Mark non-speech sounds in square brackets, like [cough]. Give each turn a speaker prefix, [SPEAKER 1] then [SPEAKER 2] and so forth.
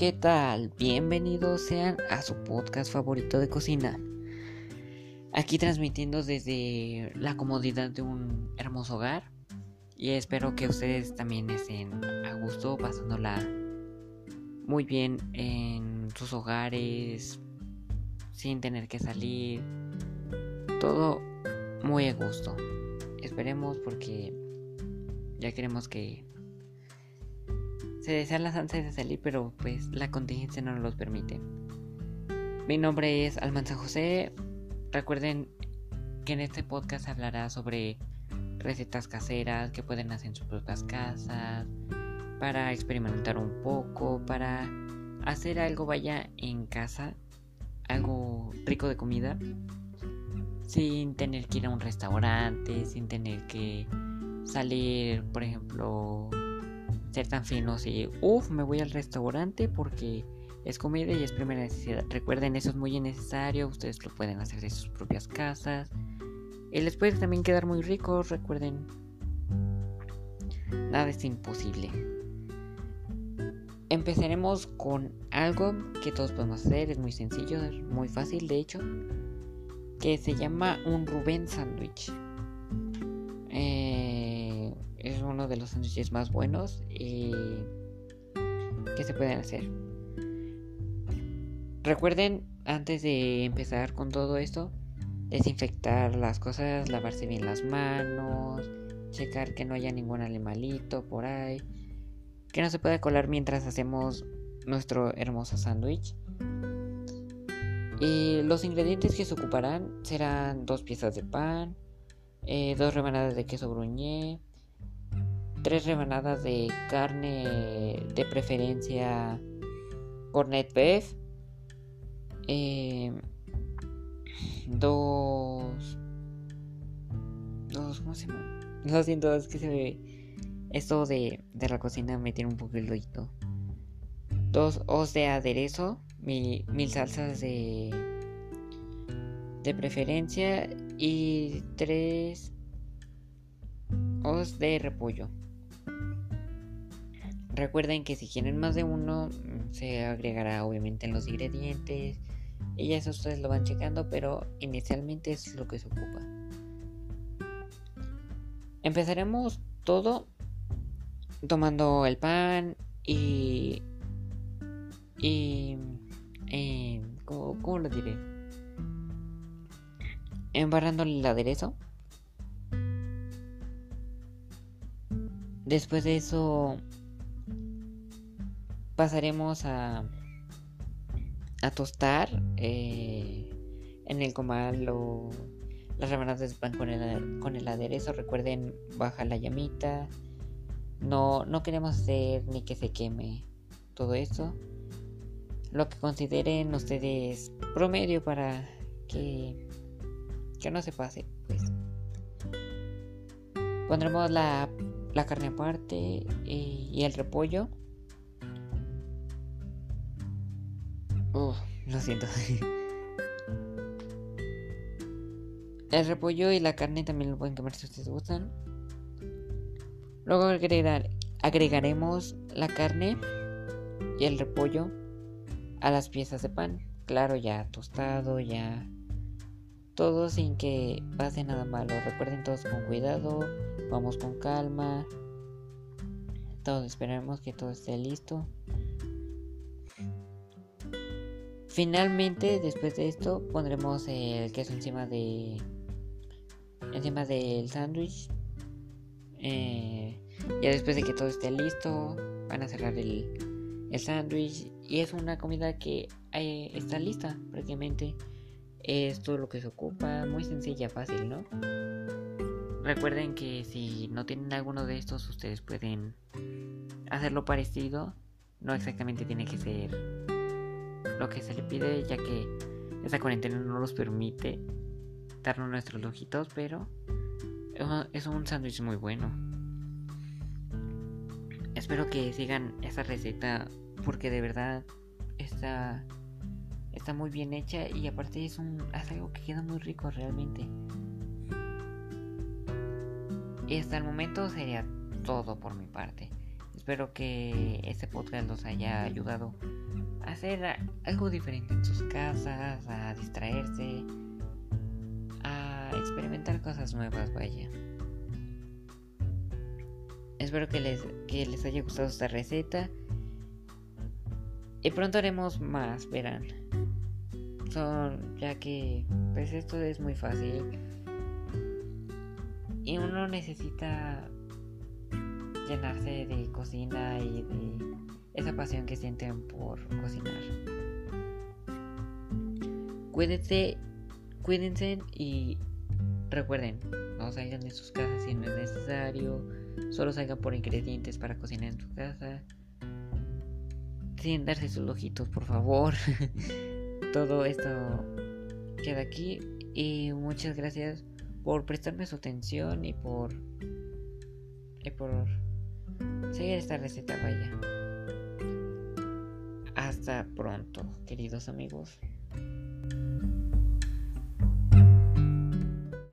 [SPEAKER 1] ¿Qué tal? Bienvenidos sean a su podcast favorito de cocina. Aquí transmitiendo desde la comodidad de un hermoso hogar. Y espero que ustedes también estén a gusto, pasándola muy bien en sus hogares, sin tener que salir. Todo muy a gusto. Esperemos porque ya queremos que se desean las ansias de salir, pero pues la contingencia no los permite. Mi nombre es Almanza José. Recuerden que en este podcast hablará sobre recetas caseras que pueden hacer en sus propias casas, para experimentar un poco, para hacer algo vaya en casa, algo rico de comida, sin tener que ir a un restaurante, sin tener que salir, por ejemplo, ser tan finos y, uff, me voy al restaurante porque es comida y es primera necesidad. Recuerden, eso es muy necesario, ustedes lo pueden hacer de sus propias casas. Y les puede también quedar muy rico, recuerden. Nada es imposible. Empezaremos con algo que todos podemos hacer, es muy sencillo, muy fácil de hecho, que se llama un Rubén Sandwich. Eh, es uno de los sándwiches más buenos y que se pueden hacer. Recuerden, antes de empezar con todo esto, desinfectar las cosas, lavarse bien las manos, checar que no haya ningún animalito por ahí, que no se pueda colar mientras hacemos nuestro hermoso sándwich. Y los ingredientes que se ocuparán serán dos piezas de pan, eh, dos rebanadas de queso bruñé, tres rebanadas de carne de preferencia cornet beef, eh, dos, dos, ¿cómo se llama? Lo siento, es que se ve, esto de, de la cocina me tiene un poco el. Dos os de aderezo, mil, mil salsas de, de preferencia y tres os de repollo. Recuerden que si quieren más de uno, mm, se agregará obviamente en los ingredientes. Y ya eso ustedes lo van checando, pero inicialmente es lo que se ocupa. Empezaremos todo tomando el pan y... y eh, ¿cómo, ¿Cómo lo diré? Embarrándole el aderezo. Después de eso pasaremos a, a tostar eh, en el comal o las rebanadas de pan con el, con el aderezo. Recuerden, baja la llamita. No, no queremos hacer ni que se queme todo eso. Lo que consideren ustedes promedio para que, que no se pase, pues. Pondremos la, la carne aparte y, y el repollo. Lo siento. [laughs] El repollo y la carne también lo pueden comer si ustedes gustan. Luego agregar, agregaremos la carne y el repollo a las piezas de pan. Claro, ya tostado, ya todo sin que pase nada malo. Recuerden todos con cuidado, vamos con calma. Todos esperemos que todo esté listo. Finalmente, después de esto, pondremos el queso encima de encima del sándwich. Eh, ya después de que todo esté listo, van a cerrar el, sándwich y es una comida que eh, está lista prácticamente. Es todo lo que se ocupa, muy sencilla, fácil, ¿no? Recuerden que si no tienen alguno de estos, ustedes pueden hacerlo parecido. No exactamente tiene que ser lo que se le pide, ya que esta cuarentena no nos permite darnos nuestros lujitos, pero es un sándwich muy bueno. Espero que sigan esa receta porque de verdad está está muy bien hecha y aparte es un es algo que queda muy rico realmente. Y hasta el momento sería todo por mi parte. Espero que este podcast los haya ayudado hacer algo diferente en sus casas, a distraerse, a experimentar cosas nuevas, vaya. Espero que les, que les haya gustado esta receta. Y pronto haremos más, verán. Son, ya que pues esto es muy fácil. Y uno necesita llenarse de cocina y de esa pasión que sienten por cocinar. Cuídense, cuídense y recuerden, no salgan de sus casas si no es necesario, solo salgan por ingredientes para cocinar en su casa. Sin darse sus ojitos, por favor. [laughs] Todo esto queda aquí y muchas gracias por prestarme su atención y por y por seguir esta receta vaya. Hasta pronto, queridos amigos.